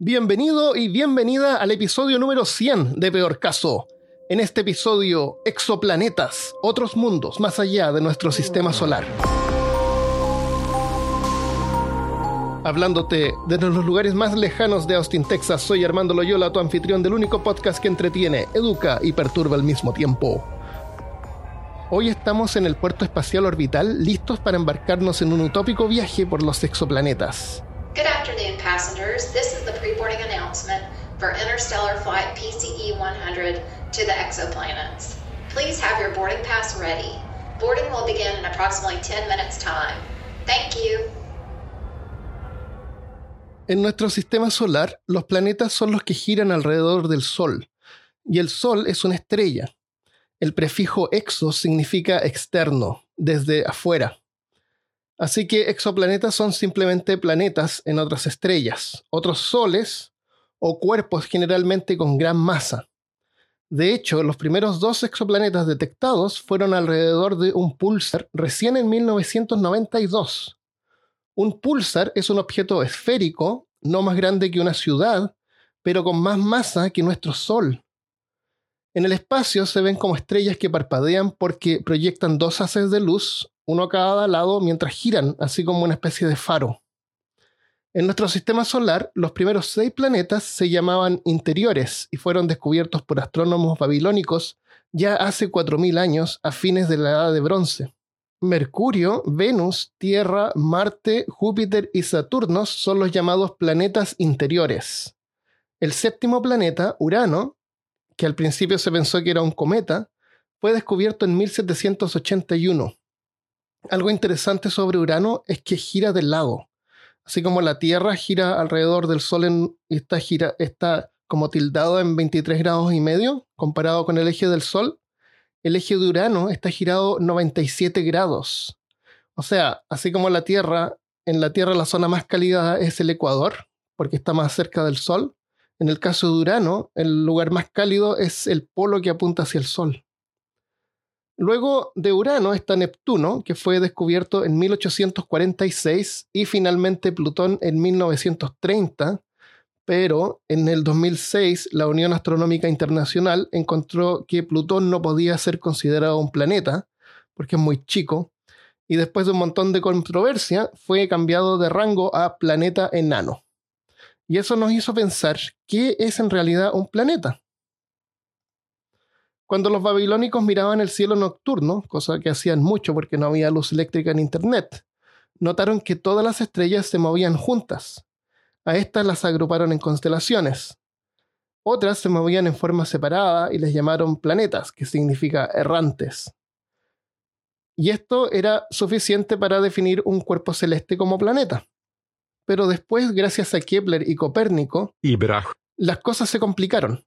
Bienvenido y bienvenida al episodio número 100 de Peor Caso. En este episodio, exoplanetas, otros mundos más allá de nuestro sistema solar. Hablándote desde los lugares más lejanos de Austin, Texas, soy Armando Loyola, tu anfitrión del único podcast que entretiene, educa y perturba al mismo tiempo. Hoy estamos en el puerto espacial orbital listos para embarcarnos en un utópico viaje por los exoplanetas. Good afternoon, passengers. This is the pre-boarding announcement for Interstellar Flight PCE 100 to the exoplanets. Please have your boarding pass ready. Boarding will begin in approximately 10 minutes time. Thank you. En nuestro sistema solar, los planetas son los que giran alrededor del Sol, y el Sol es una estrella. El prefijo exo significa externo, desde afuera. Así que exoplanetas son simplemente planetas en otras estrellas, otros soles o cuerpos generalmente con gran masa. De hecho, los primeros dos exoplanetas detectados fueron alrededor de un pulsar recién en 1992. Un pulsar es un objeto esférico, no más grande que una ciudad, pero con más masa que nuestro Sol. En el espacio se ven como estrellas que parpadean porque proyectan dos haces de luz uno a cada lado mientras giran, así como una especie de faro. En nuestro sistema solar, los primeros seis planetas se llamaban interiores y fueron descubiertos por astrónomos babilónicos ya hace 4.000 años, a fines de la Edad de Bronce. Mercurio, Venus, Tierra, Marte, Júpiter y Saturno son los llamados planetas interiores. El séptimo planeta, Urano, que al principio se pensó que era un cometa, fue descubierto en 1781 algo interesante sobre Urano es que gira del lado. Así como la Tierra gira alrededor del Sol en, y está, gira, está como tildado en 23 grados y medio comparado con el eje del Sol, el eje de Urano está girado 97 grados. O sea, así como la Tierra, en la Tierra la zona más cálida es el Ecuador, porque está más cerca del Sol. En el caso de Urano, el lugar más cálido es el polo que apunta hacia el Sol. Luego de Urano está Neptuno, que fue descubierto en 1846, y finalmente Plutón en 1930, pero en el 2006 la Unión Astronómica Internacional encontró que Plutón no podía ser considerado un planeta, porque es muy chico, y después de un montón de controversia fue cambiado de rango a planeta enano. Y eso nos hizo pensar, ¿qué es en realidad un planeta? Cuando los babilónicos miraban el cielo nocturno, cosa que hacían mucho porque no había luz eléctrica en Internet, notaron que todas las estrellas se movían juntas. A estas las agruparon en constelaciones. Otras se movían en forma separada y les llamaron planetas, que significa errantes. Y esto era suficiente para definir un cuerpo celeste como planeta. Pero después, gracias a Kepler y Copérnico, las cosas se complicaron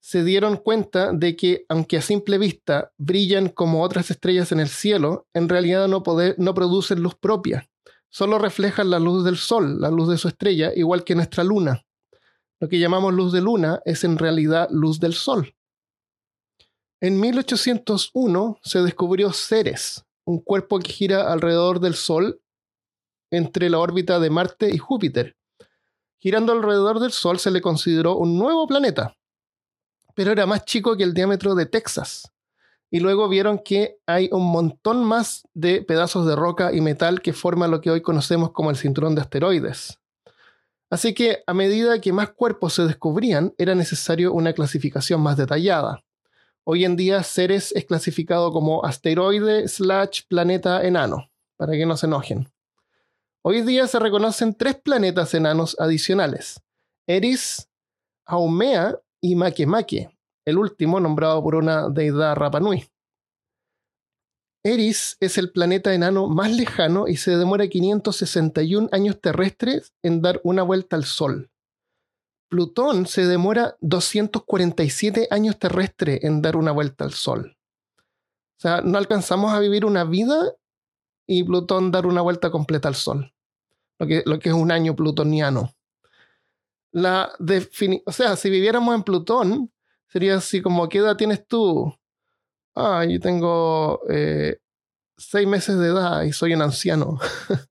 se dieron cuenta de que, aunque a simple vista brillan como otras estrellas en el cielo, en realidad no, producen luz propia. Solo reflejan la luz del Sol, la luz de su estrella, igual que nuestra luna. Lo que llamamos luz de luna es en realidad luz del Sol. En 1801 se descubrió Ceres, un cuerpo que gira alrededor del Sol entre la órbita de Marte y Júpiter. Girando alrededor del Sol se le consideró un nuevo planeta, pero era más chico que el diámetro de Texas. Y luego vieron que hay un montón más de pedazos de roca y metal que forman lo que hoy conocemos como el cinturón de asteroides. Así que a medida que más cuerpos se descubrían, era necesario una clasificación más detallada. Hoy en día Ceres es clasificado como asteroide slash planeta enano, para que no se enojen. Hoy día se reconocen tres planetas enanos adicionales, Eris, Haumea y Makemake, el último nombrado por una deidad Rapanui. Eris es el planeta enano más lejano y se demora 561 años terrestres en dar una vuelta al Sol. Plutón se demora 247 años terrestres en dar una vuelta al Sol. O sea, no alcanzamos a vivir una vida y Plutón dar una vuelta completa al Sol. Lo que, es un año plutoniano la o sea, si viviéramos en Plutón, sería así como, ¿qué edad tienes tú? Ah, yo tengo eh, seis meses de edad y soy un anciano.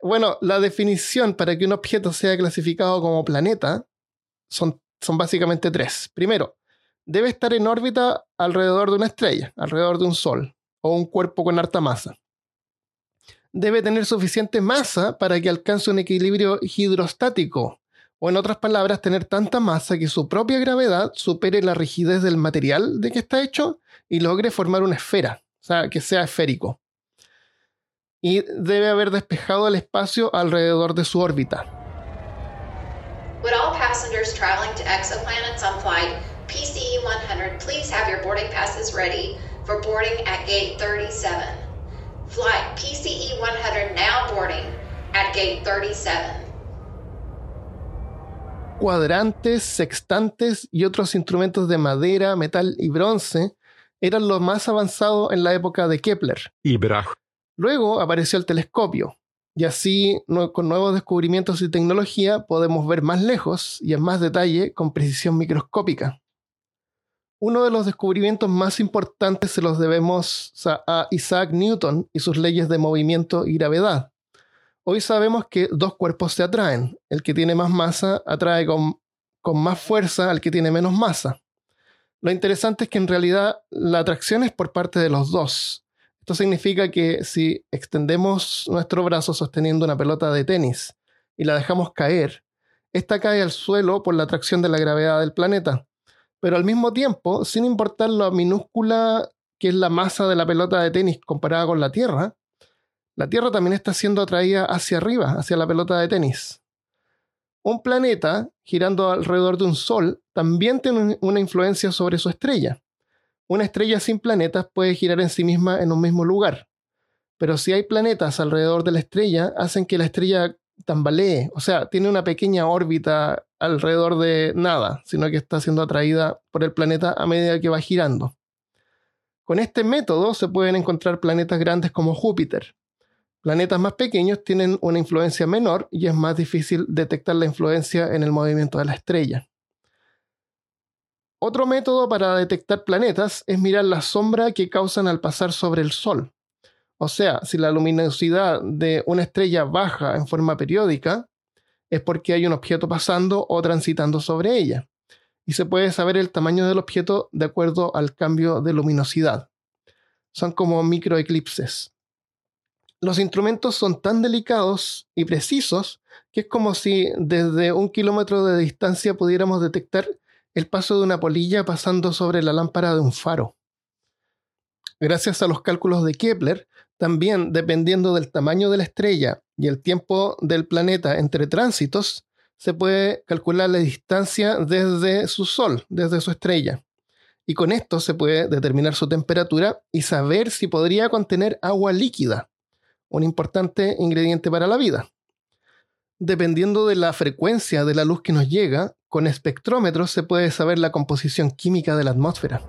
Bueno, la definición para que un objeto sea clasificado como planeta son, son básicamente tres. Primero, debe estar en órbita alrededor de una estrella, alrededor de un sol o un cuerpo con harta masa. Debe tener suficiente masa para que alcance un equilibrio hidrostático, o en otras palabras, tener tanta masa que su propia gravedad supere la rigidez del material de que está hecho y logre formar una esfera, o sea, que sea esférico y debe haber despejado el espacio alrededor de su órbita. Would all passengers traveling to exoplanets on flight PCE 100 please have your boarding passes ready for boarding at gate 37? Flight PCE 100 now boarding at gate 37. Cuadrantes, sextantes y otros instrumentos de madera, metal y bronce eran lo más avanzado en la época de Kepler. Y. Luego apareció el telescopio, y así con nuevos descubrimientos y tecnología podemos ver más lejos y en más detalle con precisión microscópica. Uno de los descubrimientos más importantes se los debemos a Isaac Newton y sus leyes de movimiento y gravedad. Hoy sabemos que dos cuerpos se atraen. El que tiene más masa atrae con, con más fuerza al que tiene menos masa. Lo interesante es que en realidad la atracción es por parte de los dos, esto significa que si extendemos nuestro brazo sosteniendo una pelota de tenis y la dejamos caer, esta cae al suelo por la atracción de la gravedad del planeta. Pero al mismo tiempo, sin importar lo minúscula que es la masa de la pelota de tenis comparada con la Tierra, la Tierra también está siendo atraída hacia arriba, hacia la pelota de tenis. Un planeta girando alrededor de un Sol también tiene una influencia sobre su estrella una estrella sin planetas puede girar en sí misma en un mismo lugar. Pero si hay planetas alrededor de la estrella, hacen que la estrella tambalee, o sea, tiene una pequeña órbita alrededor de nada, sino que está siendo atraída por el planeta a medida que va girando. Con este método se pueden encontrar planetas grandes como Júpiter. Planetas más pequeños tienen una influencia menor y es más difícil detectar la influencia en el movimiento de la estrella. Otro método para detectar planetas es mirar la sombra que causan al pasar sobre el Sol. O sea, si la luminosidad de una estrella baja en forma periódica, es porque hay un objeto pasando o transitando sobre ella. Y se puede saber el tamaño del objeto de acuerdo al cambio de luminosidad. Son como microeclipses. Los instrumentos son tan delicados y precisos que es como si desde un kilómetro de distancia pudiéramos detectar el paso de una polilla pasando sobre la lámpara de un faro. Gracias a los cálculos de Kepler, también dependiendo del tamaño de la estrella y el tiempo del planeta entre tránsitos, se puede calcular la distancia desde su Sol, desde su estrella. Y con esto se puede determinar su temperatura y saber si podría contener agua líquida, un importante ingrediente para la vida. Dependiendo de la frecuencia de la luz que nos llega, con espectrómetros se puede saber la composición química de la atmósfera.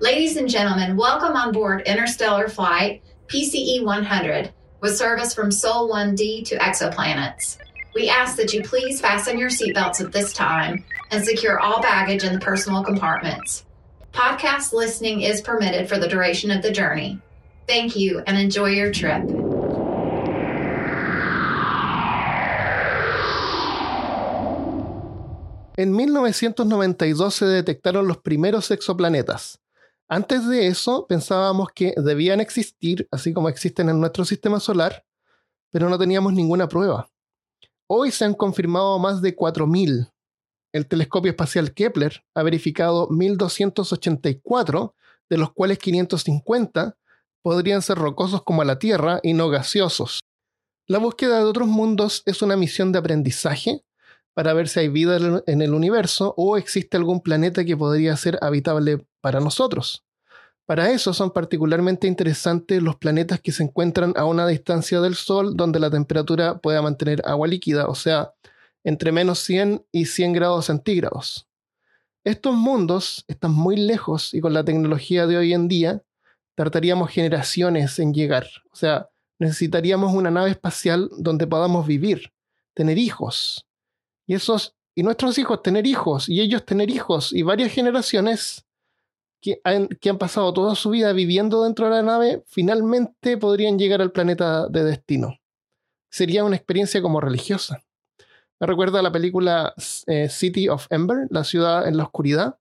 Ladies and gentlemen, welcome on board Interstellar Flight PCE 100 with service from Sol 1D to exoplanets. We ask that you please fasten your seatbelts at this time and secure all baggage in the personal compartments. Podcast listening is permitted for the duration of the journey. Thank you and enjoy your trip. En 1992 se detectaron los primeros exoplanetas. Antes de eso pensábamos que debían existir, así como existen en nuestro sistema solar, pero no teníamos ninguna prueba. Hoy se han confirmado más de 4.000. El telescopio espacial Kepler ha verificado 1.284, de los cuales 550 podrían ser rocosos como la Tierra y no gaseosos. La búsqueda de otros mundos es una misión de aprendizaje para ver si hay vida en el universo o existe algún planeta que podría ser habitable para nosotros. Para eso son particularmente interesantes los planetas que se encuentran a una distancia del Sol donde la temperatura pueda mantener agua líquida, o sea, entre menos 100 y 100 grados centígrados. Estos mundos están muy lejos y con la tecnología de hoy en día tardaríamos generaciones en llegar. O sea, necesitaríamos una nave espacial donde podamos vivir, tener hijos, y esos y nuestros hijos tener hijos y ellos tener hijos y varias generaciones que han, que han pasado toda su vida viviendo dentro de la nave finalmente podrían llegar al planeta de destino. Sería una experiencia como religiosa. Recuerda a la película eh, City of Ember, la ciudad en la oscuridad.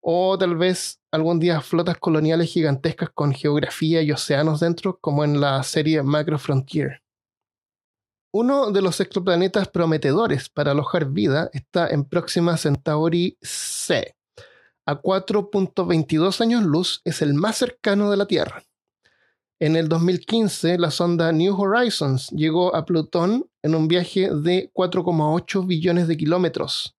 O tal vez algún día flotas coloniales gigantescas con geografía y océanos dentro, como en la serie Macro Frontier. Uno de los exoplanetas prometedores para alojar vida está en Próxima Centauri C. A 4.22 años luz es el más cercano de la Tierra. En el 2015, la sonda New Horizons llegó a Plutón en un viaje de 4,8 billones de kilómetros.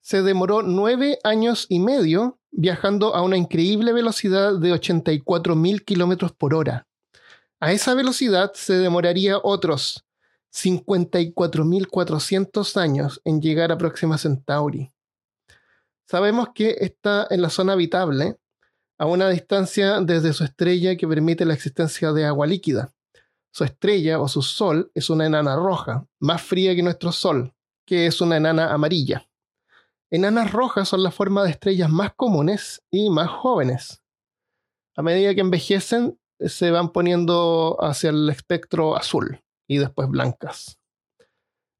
Se demoró nueve años y medio viajando a una increíble velocidad de 84.000 kilómetros por hora. A esa velocidad se demoraría otros 54.400 años en llegar a Próxima Centauri. Sabemos que está en la zona habitable, a una distancia desde su estrella que permite la existencia de agua líquida. Su estrella o su sol es una enana roja, más fría que nuestro sol, que es una enana amarilla. Enanas rojas son la forma de estrellas más comunes y más jóvenes. A medida que envejecen, se van poniendo hacia el espectro azul y después blancas.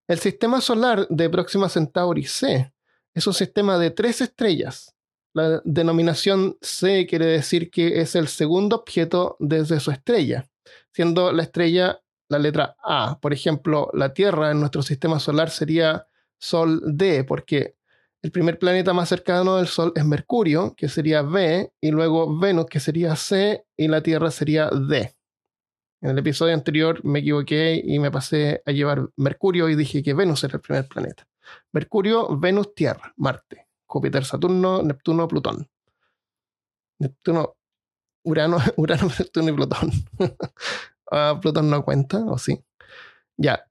El sistema solar de Próxima Centauri C es un sistema de tres estrellas, la denominación C quiere decir que es el segundo objeto desde su estrella, siendo la estrella la letra A. Por ejemplo, la Tierra en nuestro sistema solar sería Sol D, porque el primer planeta más cercano del Sol es Mercurio, que sería B, y luego Venus, que sería C, y la Tierra sería D. En el episodio anterior me equivoqué y me pasé a llevar Mercurio y dije que Venus era el primer planeta. Mercurio, Venus, Tierra, Marte. Júpiter, Saturno, Neptuno, Plutón. Neptuno, Urano, Urano, Neptuno y Plutón. Ah, Plutón no cuenta, ¿o sí? Ya.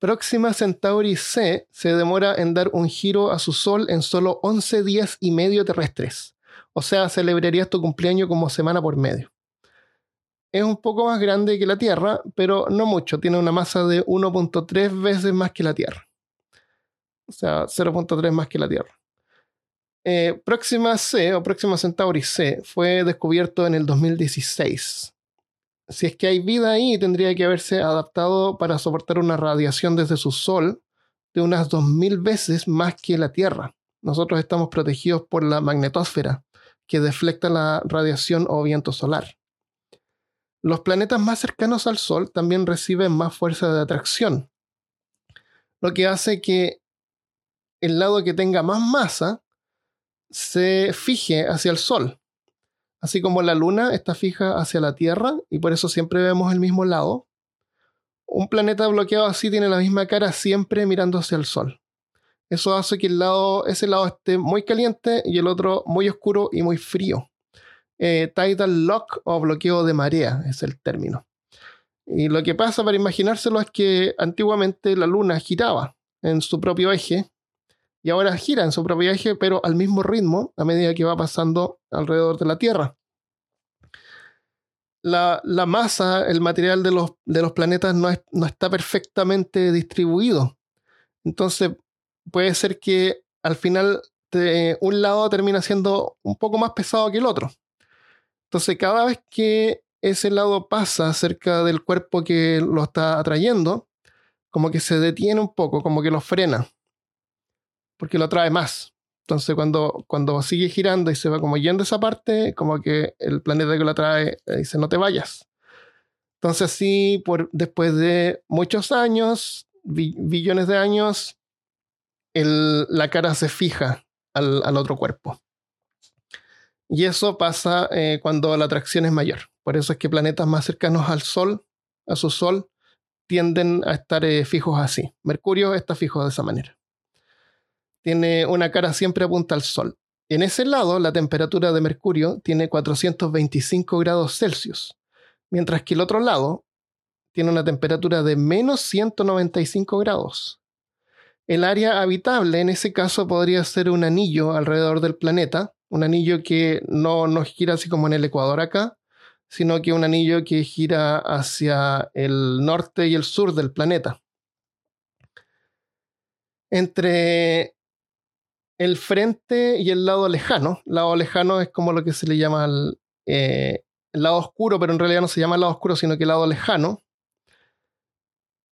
Próxima Centauri C se demora en dar un giro a su Sol en solo 11 días y medio terrestres. O sea, celebraría tu cumpleaños como semana por medio. Es un poco más grande que la Tierra, pero no mucho. Tiene una masa de 1.3 veces más que la Tierra. O sea, 0.3 más que la Tierra. Eh, Próxima C o Próxima Centauri C fue descubierto en el 2016. Si es que hay vida ahí, tendría que haberse adaptado para soportar una radiación desde su Sol de unas 2.000 veces más que la Tierra. Nosotros estamos protegidos por la magnetosfera, que deflecta la radiación o viento solar. Los planetas más cercanos al Sol también reciben más fuerza de atracción, lo que hace que el lado que tenga más masa se fije hacia el Sol. Así como la Luna está fija hacia la Tierra y por eso siempre vemos el mismo lado. Un planeta bloqueado así tiene la misma cara siempre mirando hacia el Sol. Eso hace que el lado, ese lado esté muy caliente y el otro muy oscuro y muy frío. Eh, tidal lock o bloqueo de marea es el término. Y lo que pasa para imaginárselo es que antiguamente la Luna giraba en su propio eje y ahora gira en su propio eje, pero al mismo ritmo a medida que va pasando alrededor de la Tierra. La, masa, el material de los, de los planetas no, no está perfectamente distribuido. Entonces puede ser que al final un lado termina siendo un poco más pesado que el otro. Entonces cada vez que ese lado pasa cerca del cuerpo que lo está atrayendo, como que se detiene un poco, como que lo frena porque lo atrae más. Entonces, cuando, cuando sigue girando y se va como yendo esa parte, como que el planeta que lo atrae dice, no te vayas. Entonces, por, después de muchos años, billones de años, la cara se fija al, otro cuerpo. Y eso pasa eh, cuando la atracción es mayor. Por eso es que planetas más cercanos al Sol, a su Sol, tienden a estar eh, fijos así. Mercurio está fijo de esa manera tiene una cara siempre apunta al sol. En ese lado, la temperatura de Mercurio tiene 425 grados Celsius, mientras que el otro lado tiene una temperatura de menos 195 grados. El área habitable en ese caso podría ser un anillo alrededor del planeta, un anillo que no, no gira así como en el Ecuador acá, sino que un anillo que gira hacia el norte y el sur del planeta. Entre el frente y el lado lejano. Lado lejano es como lo que se le llama el, eh, lado oscuro, pero en realidad no se llama lado oscuro, sino que el lado lejano.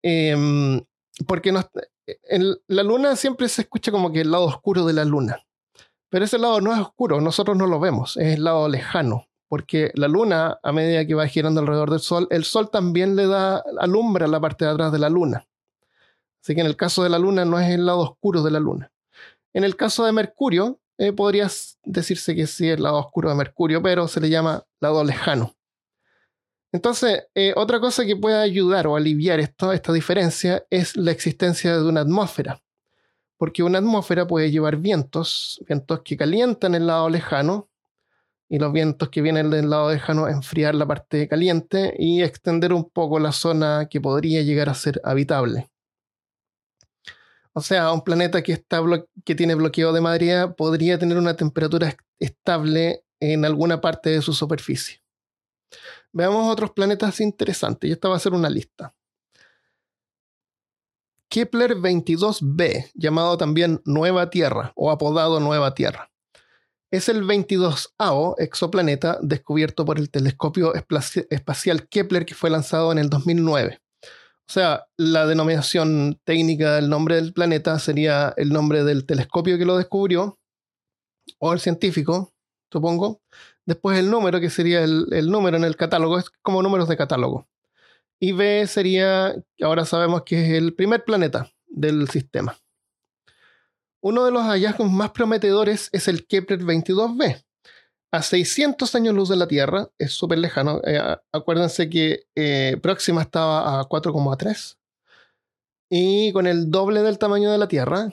Em, porque no, la luna siempre se escucha como que el lado oscuro de la luna. Pero ese lado no es oscuro, nosotros no lo vemos, es el lado lejano. Porque la luna, a medida que va girando alrededor del sol, el sol también le da alumbra la parte de atrás de la luna. Así que en el caso de la luna no es el lado oscuro de la luna. En el caso de Mercurio, eh, podría decirse que sí el lado oscuro de Mercurio, pero se le llama lado lejano. Entonces, eh, otra cosa que puede ayudar o aliviar esto, esta diferencia es la existencia de una atmósfera. Porque una atmósfera puede llevar vientos, vientos que calientan el lado lejano, y los vientos que vienen del lado lejano enfriar la parte caliente y extender un poco la zona que podría llegar a ser habitable. O sea, un planeta que, está que tiene bloqueo de madera podría tener una temperatura estable en alguna parte de su superficie. Veamos otros planetas interesantes, y esta va a ser una lista. Kepler 22b, llamado también Nueva Tierra o apodado Nueva Tierra. Es el 22avo exoplaneta descubierto por el telescopio espacial Kepler que fue lanzado en el 2009. O sea, la denominación técnica del nombre del planeta sería el nombre del telescopio que lo descubrió, o el científico, supongo. Después el número, que sería el, número en el catálogo, es como números de catálogo. Y B sería, ahora sabemos que es el primer planeta del sistema. Uno de los hallazgos más prometedores es el Kepler 22b, a 600 años luz de la Tierra, es súper lejano. Eh, acuérdense que eh, Próxima estaba a 4,3 y con el doble del tamaño de la Tierra,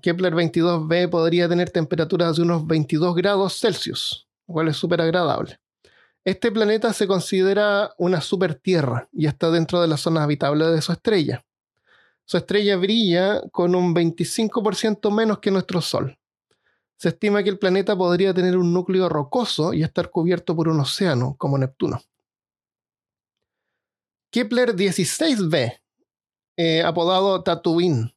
Kepler 22b podría tener temperaturas de unos 22 grados Celsius, lo cual es súper agradable. Este planeta se considera una super Tierra y está dentro de la zona habitable de su estrella. Su estrella brilla con un 25% menos que nuestro Sol se estima que el planeta podría tener un núcleo rocoso y estar cubierto por un océano, como Neptuno. Kepler 16b, eh, apodado Tatooine,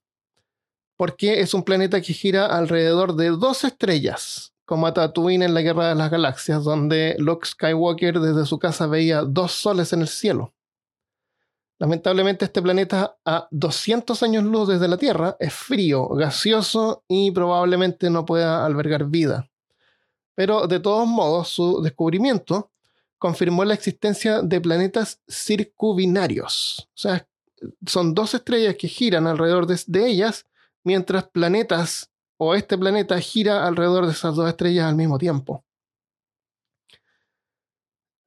porque es un planeta que gira alrededor de dos estrellas, como a Tatooine en la Guerra de las Galaxias, donde Luke Skywalker desde su casa veía dos soles en el cielo. Lamentablemente este planeta a 200 años luz desde la Tierra es frío, gaseoso y probablemente no pueda albergar vida. Pero de todos modos su descubrimiento confirmó la existencia de planetas circubinarios. O sea, son dos estrellas que giran alrededor de, de ellas, mientras planetas o este planeta gira alrededor de esas dos estrellas al mismo tiempo.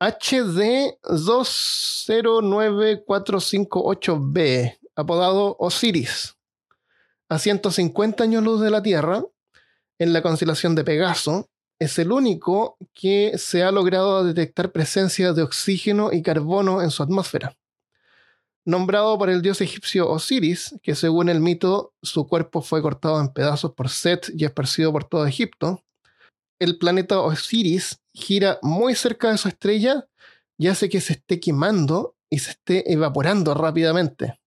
HD 209458b, apodado Osiris, a 150 años luz de la Tierra, en la constelación de Pegaso, es el único que se ha logrado detectar presencia de oxígeno y carbono en su atmósfera. Nombrado por el dios egipcio Osiris, que según el mito su cuerpo fue cortado en pedazos por Set y esparcido por todo Egipto, el planeta Osiris gira muy cerca de su estrella y hace que se esté quemando y se esté evaporando rápidamente.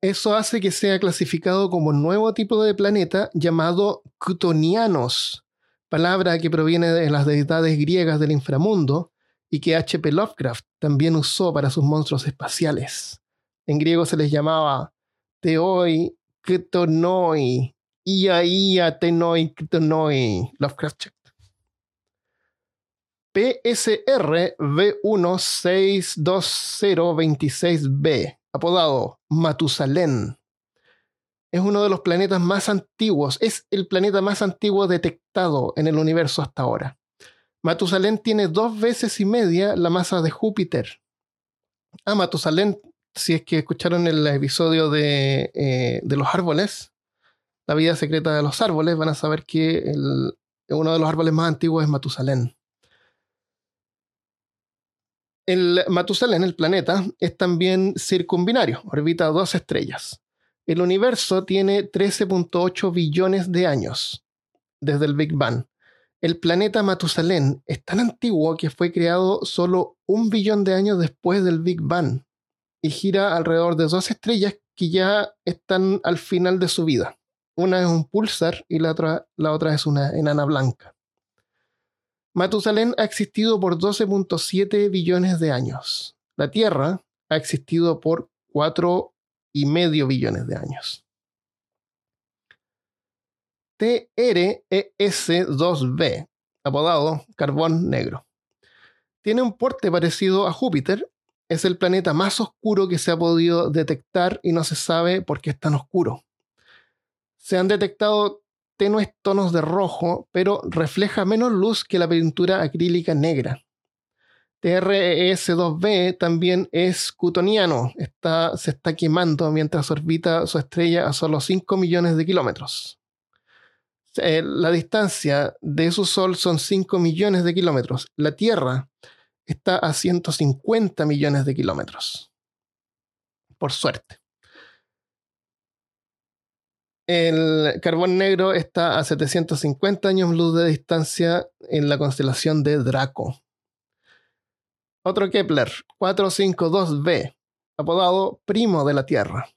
Eso hace que sea clasificado como un nuevo tipo de planeta llamado Ctonianos, palabra que proviene de las deidades griegas del inframundo y que H.P. Lovecraft también usó para sus monstruos espaciales. En griego se les llamaba Teoi, Ktonoi, Ia Ia Tenoi Ktonoi, Lovecraft PSR V162026b, apodado Matusalén. Es uno de los planetas más antiguos, es el planeta más antiguo detectado en el universo hasta ahora. Matusalén tiene dos veces y media la masa de Júpiter. Ah, Matusalén, si es que escucharon el episodio de, eh, de los árboles, la vida secreta de los árboles, van a saber que uno de los árboles más antiguos es Matusalén. El Matusalén, el planeta, es también circumbinario, orbita dos estrellas. El universo tiene 13.8 billones de años desde el Big Bang. El planeta Matusalén es tan antiguo que fue creado solo un billón de años después del Big Bang y gira alrededor de dos estrellas que ya están al final de su vida. Una es un pulsar y la otra, la otra es una enana blanca. Matusalén ha existido por 12.7 billones de años. La Tierra ha existido por 4,5 billones de años. TRES2b, apodado carbón negro. Tiene un porte parecido a Júpiter. Es el planeta más oscuro que se ha podido detectar y no se sabe por qué es tan oscuro. Se han detectado tenues tonos de rojo, pero refleja menos luz que la pintura acrílica negra. TRES-2b también es cutoniano, está, se está quemando mientras orbita su estrella a solo 5 millones de kilómetros. Eh, la distancia de su Sol son 5 millones de kilómetros. La Tierra está a 150 millones de kilómetros. Por suerte. El carbón negro está a 750 años luz de distancia en la constelación de Draco. Otro Kepler, 452b, apodado primo de la Tierra,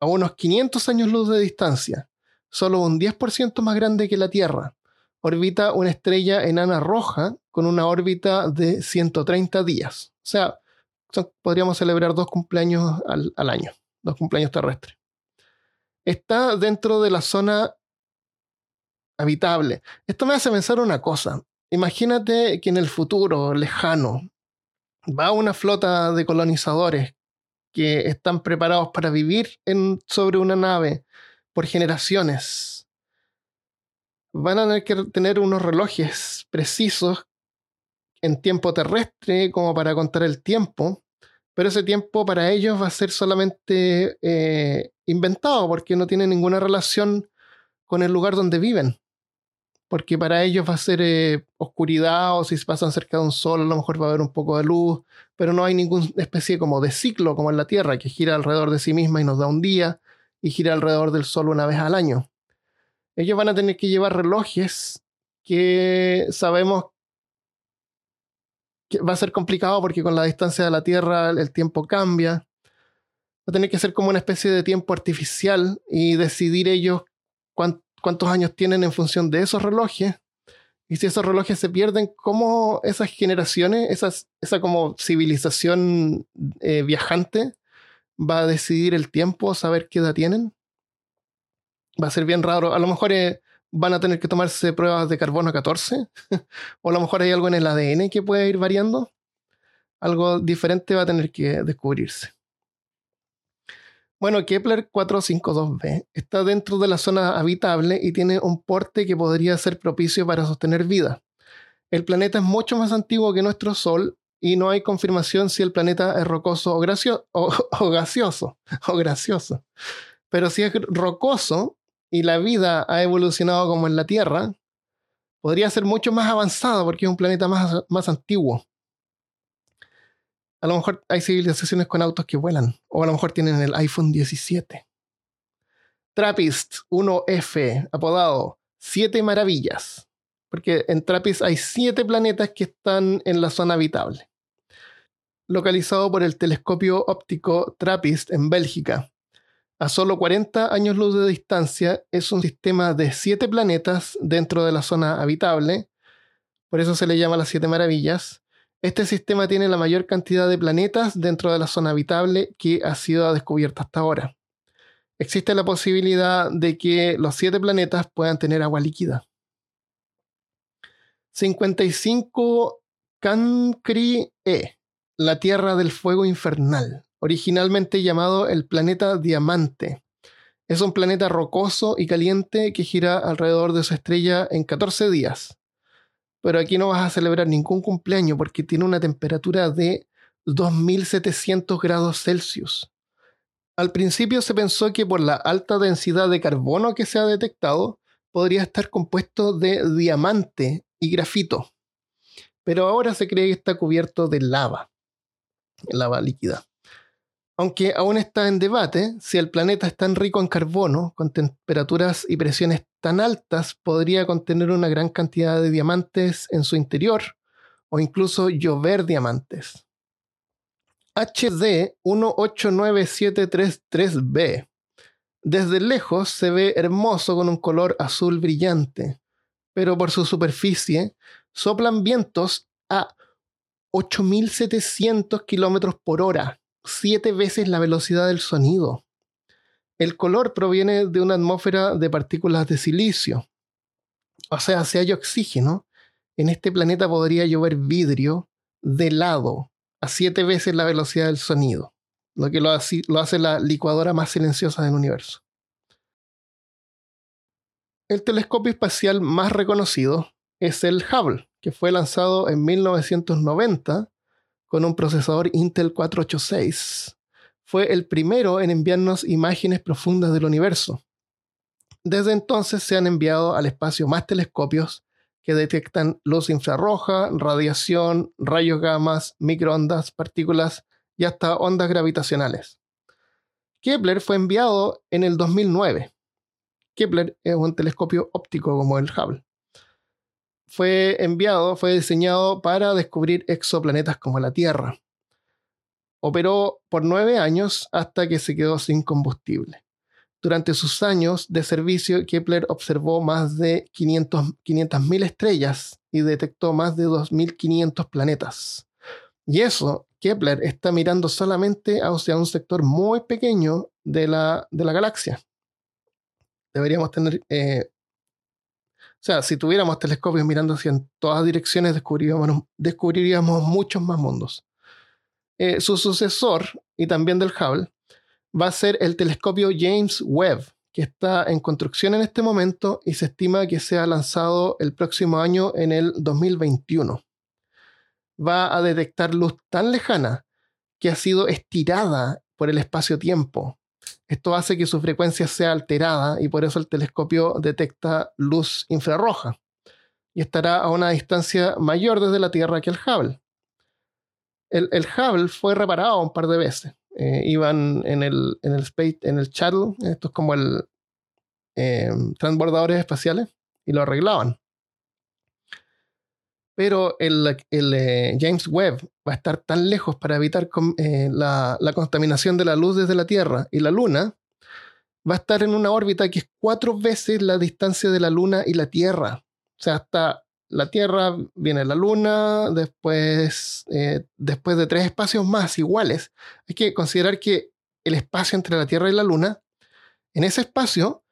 a unos 500 años luz de distancia, solo un 10% más grande que la Tierra. Orbita una estrella enana roja con una órbita de 130 días. O sea, podríamos celebrar dos cumpleaños al, al año, dos cumpleaños terrestres está dentro de la zona habitable. Esto me hace pensar una cosa. Imagínate que en el futuro lejano va una flota de colonizadores que están preparados para vivir sobre una nave por generaciones. Van a tener que tener unos relojes precisos en tiempo terrestre como para contar el tiempo pero ese tiempo para ellos va a ser solamente eh, inventado porque no tiene ninguna relación con el lugar donde viven. Porque para ellos va a ser eh, oscuridad o si pasan cerca de un sol a lo mejor va a haber un poco de luz, pero no hay ninguna especie como de ciclo como en la Tierra que gira alrededor de sí misma y nos da un día y gira alrededor del sol una vez al año. Ellos van a tener que llevar relojes que sabemos va a ser complicado porque con la distancia de la Tierra el tiempo cambia. Va a tener que ser como una especie de tiempo artificial y decidir ellos cuántos años tienen en función de esos relojes. Y si esos relojes se pierden, ¿cómo esas generaciones, esas, esa como civilización eh, viajante va a decidir el tiempo, saber qué edad tienen? Va a ser bien raro. A lo mejor eh, van a tener que tomarse pruebas de carbono 14, o a lo mejor hay algo en el ADN que puede ir variando. Algo diferente va a tener que descubrirse. Bueno, Kepler 452b está dentro de la zona habitable y tiene un porte que podría ser propicio para sostener vida. El planeta es mucho más antiguo que nuestro Sol y no hay confirmación si el planeta es rocoso o, o gaseoso o gracioso. Pero si es rocoso, y la vida ha evolucionado como en la Tierra, podría ser mucho más avanzado porque es un planeta más, más antiguo. A lo mejor hay civilizaciones con autos que vuelan, o a lo mejor tienen el iPhone 17. Trappist 1F, apodado Siete Maravillas, porque en Trappist hay siete planetas que están en la zona habitable. Localizado por el telescopio óptico Trappist en Bélgica, a solo 40 años luz de distancia, es un sistema de siete planetas dentro de la zona habitable, por eso se le llama las siete maravillas. Este sistema tiene la mayor cantidad de planetas dentro de la zona habitable que ha sido descubierta hasta ahora. Existe la posibilidad de que los siete planetas puedan tener agua líquida. 55 Cancri E, la Tierra del Fuego Infernal originalmente llamado el planeta Diamante. Es un planeta rocoso y caliente que gira alrededor de su estrella en 14 días. Pero aquí no vas a celebrar ningún cumpleaños porque tiene una temperatura de 2700 grados Celsius. Al principio se pensó que por la alta densidad de carbono que se ha detectado, podría estar compuesto de diamante y grafito. Pero ahora se cree que está cubierto de lava, lava líquida aunque aún está en debate, si el planeta es tan rico en carbono, con temperaturas y presiones tan altas, podría contener una gran cantidad de diamantes en su interior, o incluso llover diamantes. HD 189733b Desde lejos se ve hermoso con un color azul brillante, pero por su superficie soplan vientos a 8.700 kilómetros por hora, siete veces la velocidad del sonido. El color proviene de una atmósfera de partículas de silicio. O sea, si hay oxígeno, en este planeta podría llover vidrio de lado a siete veces la velocidad del sonido, lo que lo hace, lo hace la licuadora más silenciosa del universo. El telescopio espacial más reconocido es el Hubble, que fue lanzado en 1990 con un procesador Intel 486. Fue el primero en enviarnos imágenes profundas del universo. Desde entonces se han enviado al espacio más telescopios que detectan luz infrarroja, radiación, rayos gamas, microondas, partículas y hasta ondas gravitacionales. Kepler fue enviado en el 2009. Kepler es un telescopio óptico como el Hubble fue enviado, fue diseñado para descubrir exoplanetas como la Tierra. Operó por nueve años hasta que se quedó sin combustible. Durante sus años de servicio, Kepler observó más de 500.000 estrellas y detectó más de 2.500 planetas. Y eso, Kepler está mirando solamente hacia un sector muy pequeño de la, de la galaxia. Deberíamos tener eh, o sea, si tuviéramos telescopios mirando hacia en todas direcciones, descubriríamos, descubriríamos muchos más mundos. Eh, su sucesor, y también del Hubble, va a ser el telescopio James Webb, que está en construcción en este momento y se estima que sea lanzado el próximo año en el 2021. Va a detectar luz tan lejana que ha sido estirada por el espacio-tiempo esto hace que su frecuencia sea alterada y por eso el telescopio detecta luz infrarroja y estará a una distancia mayor desde la Tierra que el Hubble. El, Hubble fue reparado un par de veces. Eh, iban en el, en el Space, en el Shuttle, esto es como el eh, transbordadores espaciales, y lo arreglaban pero el, eh, James Webb va a estar tan lejos para evitar eh, la, contaminación de la luz desde la Tierra y la Luna, va a estar en una órbita que es cuatro veces la distancia de la Luna y la Tierra. O sea, hasta la Tierra viene la Luna, después, eh, después de tres espacios más iguales. Hay que considerar que el espacio entre la Tierra y la Luna, en ese espacio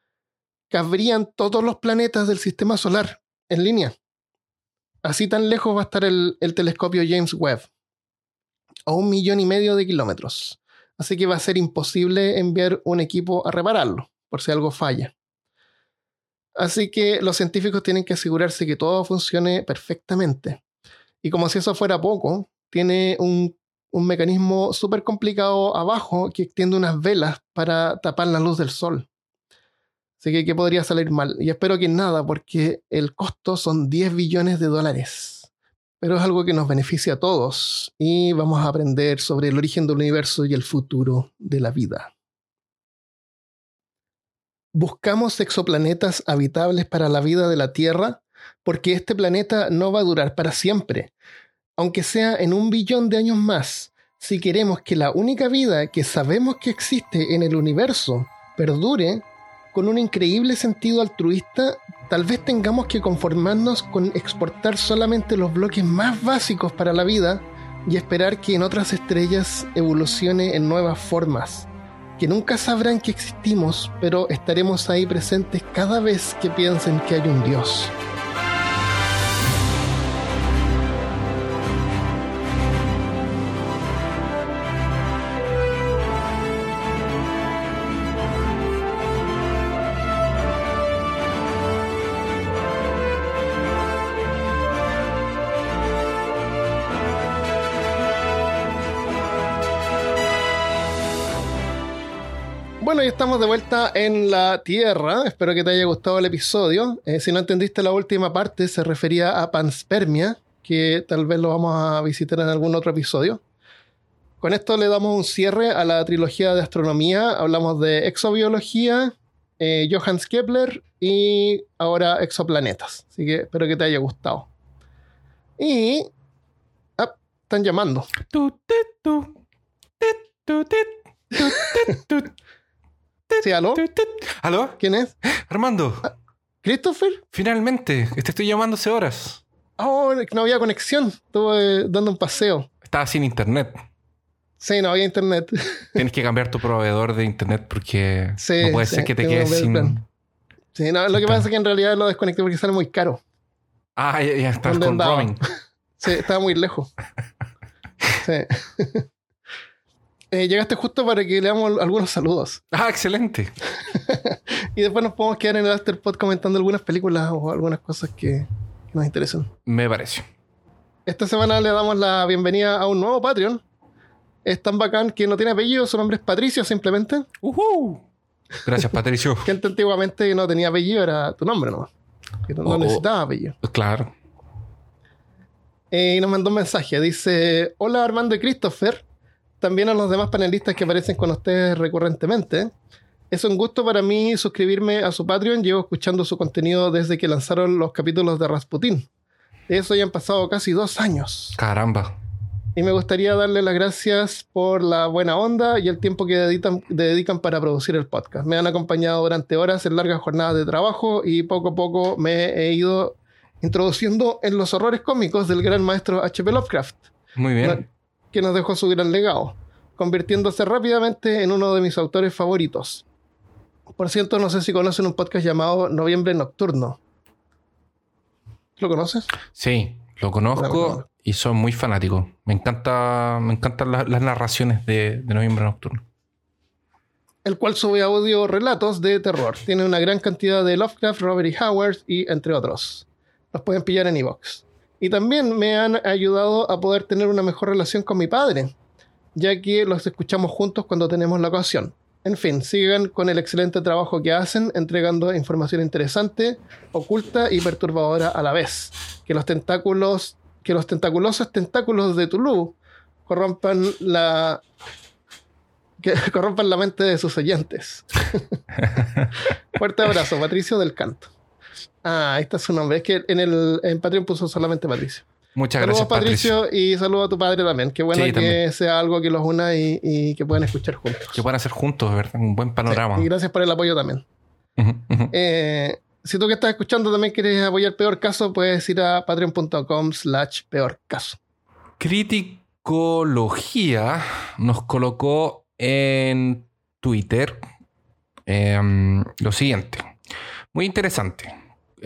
cabrían todos los planetas del sistema solar en línea. Así tan lejos va a estar el, telescopio James Webb, a un millón y medio de kilómetros. Así que va a ser imposible enviar un equipo a repararlo, por si algo falla. Así que los científicos tienen que asegurarse que todo funcione perfectamente. Y como si eso fuera poco, tiene un, mecanismo súper complicado abajo que extiende unas velas para tapar la luz del sol. Así que, ¿qué podría salir mal? Y espero que nada, porque el costo son 10 billones de dólares. Pero es algo que nos beneficia a todos y vamos a aprender sobre el origen del universo y el futuro de la vida. Buscamos exoplanetas habitables para la vida de la Tierra porque este planeta no va a durar para siempre, aunque sea en un billón de años más. Si queremos que la única vida que sabemos que existe en el universo perdure, con un increíble sentido altruista, tal vez tengamos que conformarnos con exportar solamente los bloques más básicos para la vida y esperar que en otras estrellas evolucione en nuevas formas, que nunca sabrán que existimos, pero estaremos ahí presentes cada vez que piensen que hay un Dios. Bueno, y estamos de vuelta en la Tierra. Espero que te haya gustado el episodio. Eh, si no entendiste la última parte, se refería a panspermia, que tal vez lo vamos a visitar en algún otro episodio. Con esto le damos un cierre a la trilogía de astronomía. Hablamos de exobiología, eh, Johannes Kepler y ahora exoplanetas. Así que espero que te haya gustado. Y... Ah, están llamando. Sí, ¿aló? ¿Aló? ¿Quién es? Armando, ¿Christopher? finalmente, te estoy llamando hace horas. Oh, no había conexión. Estuve dando un paseo. Estaba sin internet. Sí, no había internet. Tienes que cambiar tu proveedor de internet porque Sí, no puede sí, ser que te quedes sin. plan. Sí, no, lo que pasa es que en realidad lo desconecté porque sale muy caro. Ah, ya, ya estás ¿Dónde con roaming. Sí, estaba muy lejos. Sí. Eh, llegaste justo para que leamos algunos saludos. Ah, excelente. Y después nos podemos quedar en el Afterpod comentando algunas películas o algunas cosas que, que nos interesan. Me parece. Esta semana le damos la bienvenida a un nuevo Patreon. Es tan bacán que no tiene apellido, su nombre es Patricio simplemente. Ujú. Gracias, Patricio. Que antes antiguamente no tenía apellido, era tu nombre nomás. Que no, no Oh, oh. necesitaba apellido. claro. Eh, y nos mandó un mensaje. Dice: Hola Armando y Christopher. También a los demás panelistas que aparecen con ustedes recurrentemente. Es un gusto para mí suscribirme a su Patreon. Llevo escuchando su contenido desde que lanzaron los capítulos de Rasputin. De eso ya han pasado casi dos años. Caramba. Y me gustaría darle las gracias por la buena onda y el tiempo que dedican, dedican para producir el podcast. Me han acompañado durante horas en largas jornadas de trabajo y poco a poco me he ido introduciendo en los horrores cómicos del gran maestro H.P. Lovecraft, Muy bien. Que nos dejó su gran legado, convirtiéndose rápidamente en uno de mis autores favoritos. Por cierto, no sé si conocen un podcast llamado Noviembre Nocturno. ¿Lo conoces? Sí, lo conozco y soy muy fanático. Me encanta, me encantan la- las narraciones de, de Noviembre Nocturno. el cual sube audio relatos de terror. Tiene una gran cantidad de Lovecraft, Robert E. Howard y entre otros. Los pueden pillar en iVoox. Y también me han ayudado a poder tener una mejor relación con mi padre, ya que los escuchamos juntos cuando tenemos la ocasión. En fin, sigan con el excelente trabajo que hacen, entregando información interesante, oculta y perturbadora a la vez. Que los tentáculos, que los tentaculosos tentáculos de Tulu corrompan la que corrompan la mente de sus oyentes. Fuerte abrazo, Patricio del Canto. Ah, ahí está su nombre. Es que en el en Patreon puso solamente Patricio. Muchas saludos, gracias, Patricio. Patricio, y saludos a tu padre también. Qué bueno Sí, que también. sea algo que los una y, y que puedan escuchar juntos. Que puedan hacer juntos, ¿verdad? Un buen panorama. Sí, y gracias por el apoyo también. Eh, si tú que estás escuchando también quieres apoyar Peor Caso, puedes ir a patreon.com slash peor caso. Criticología nos colocó en Twitter em, lo siguiente. Muy interesante.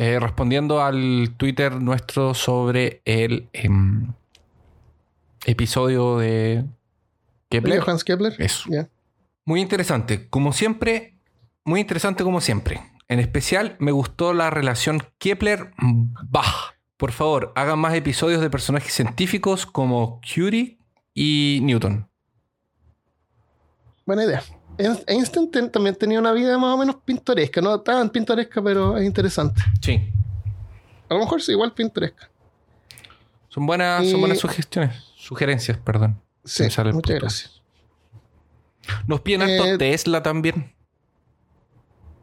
Eh, respondiendo al Twitter nuestro sobre el em, episodio de Kepler. Johannes Kepler. Eso. Muy interesante. Como siempre, muy interesante como siempre. En especial me gustó la relación Kepler-Bach. Por favor, hagan más episodios de personajes científicos como Curie y Newton. Buena idea. Ein- Einstein ten- también tenía una vida más o menos pintoresca, no tan pintoresca, pero es interesante. Sí. A lo mejor sí, igual pintoresca. Son buenas, son buenas sugestiones. Sugerencias, perdón. Sí, muchas puto. gracias. Nos piden harto Eh, Tesla también.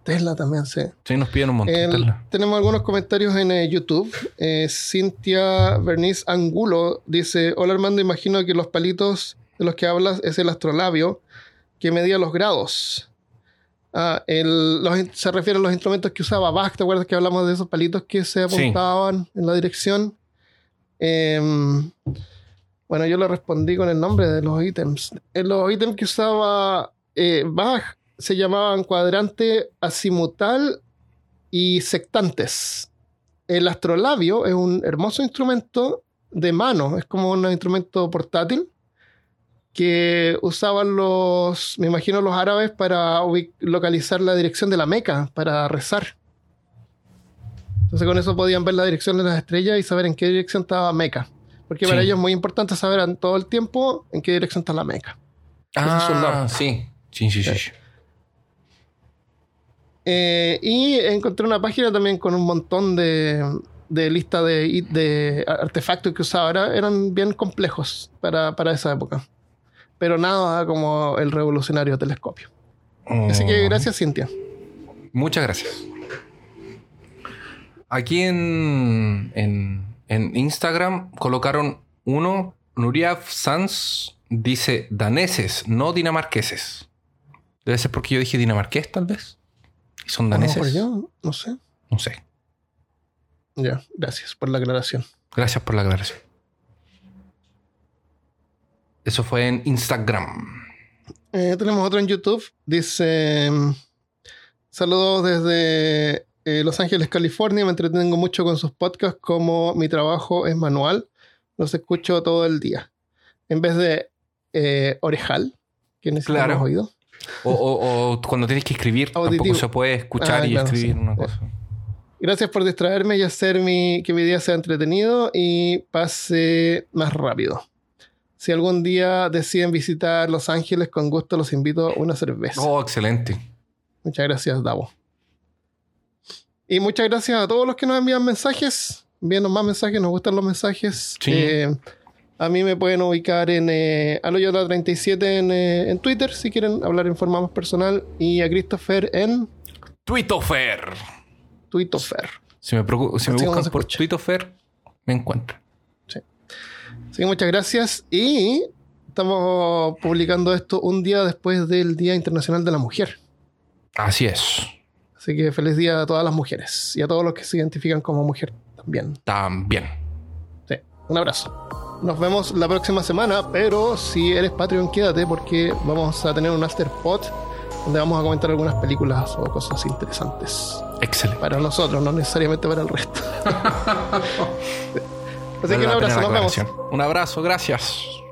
Tesla también, sí. Sí, nos piden un montón El- Tesla. tenemos algunos comentarios en eh, YouTube. Eh, Cintia Bernice Angulo dice: Hola Armando, imagino que los palitos de los que hablas es el astrolabio que medía los grados. Ah, el- los in- se refiere a los instrumentos que usaba Bach. ¿Te acuerdas que hablamos de esos palitos que se Sí. apuntaban en la dirección? Em, bueno, yo le respondí con el nombre de los ítems. Eh, los ítems que usaba eh, Bach se llamaban cuadrante azimutal y sectantes. El astrolabio es un hermoso instrumento de mano, es como un instrumento portátil que usaban los, me imagino, los árabes para localizar la dirección de la Meca, para rezar. Entonces con eso podían ver la dirección de las estrellas y saber en qué dirección estaba Meca. Porque para ellos es muy importante saber en todo el tiempo en qué dirección está la Meca. Ah. Sí, sí, sí. sí. Eh, y encontré una página también con un montón de, de lista de, de artefactos que usaba. Era- eran bien complejos para, para esa época. Pero nada como el revolucionario telescopio. Así que Oh. gracias, Cintia. Muchas gracias. Aquí en, en, en Instagram colocaron uno, Nuriaf Sans dice daneses, no dinamarqueses. Debe ser porque yo dije dinamarqués, tal vez. Y son daneses. yo, no sé. No sé. Ya, gracias por la aclaración. Gracias por la aclaración. Eso fue en Instagram. Eh, tenemos otro en YouTube. Dice: mm, Saludos desde eh, Los Ángeles, California. Me entretengo mucho con sus podcasts. Como mi trabajo es manual, los escucho todo el día. En vez de eh, orejal, que necesitamos Claro. oído. O, o- o cuando tienes que escribir, Auditivo. tampoco se puede escuchar Ah, y claro, escribir sí. una cosa. Gracias por distraerme y hacer mi, que mi día sea entretenido y pase más rápido. Si algún día deciden visitar Los Ángeles, con gusto los invito a una cerveza. Oh, excelente. Muchas gracias, Davo. Y muchas gracias a todos los que nos envían mensajes. Envíanos más mensajes, nos gustan los mensajes. Sí. Eh, a mí me pueden ubicar en eh, Aloyola37 en, eh, en Twitter si quieren hablar en forma más personal. Y a Christopher en Twitofer. Twittofer. Si me, si me buscan por. Twitofer, me encuentran. Así que muchas gracias. Y estamos publicando esto un día después del Día Internacional de la Mujer. Así es. Así que feliz día a todas las mujeres y a todos los que se identifican como mujer también. También. Sí, un abrazo. Nos vemos la próxima semana, pero si eres Patreon, quédate porque vamos a tener un afterpod donde vamos a comentar algunas películas o cosas interesantes. Excelente. Para nosotros, no necesariamente para el resto. Así Vale que un abrazo, nos vemos. Un abrazo, gracias.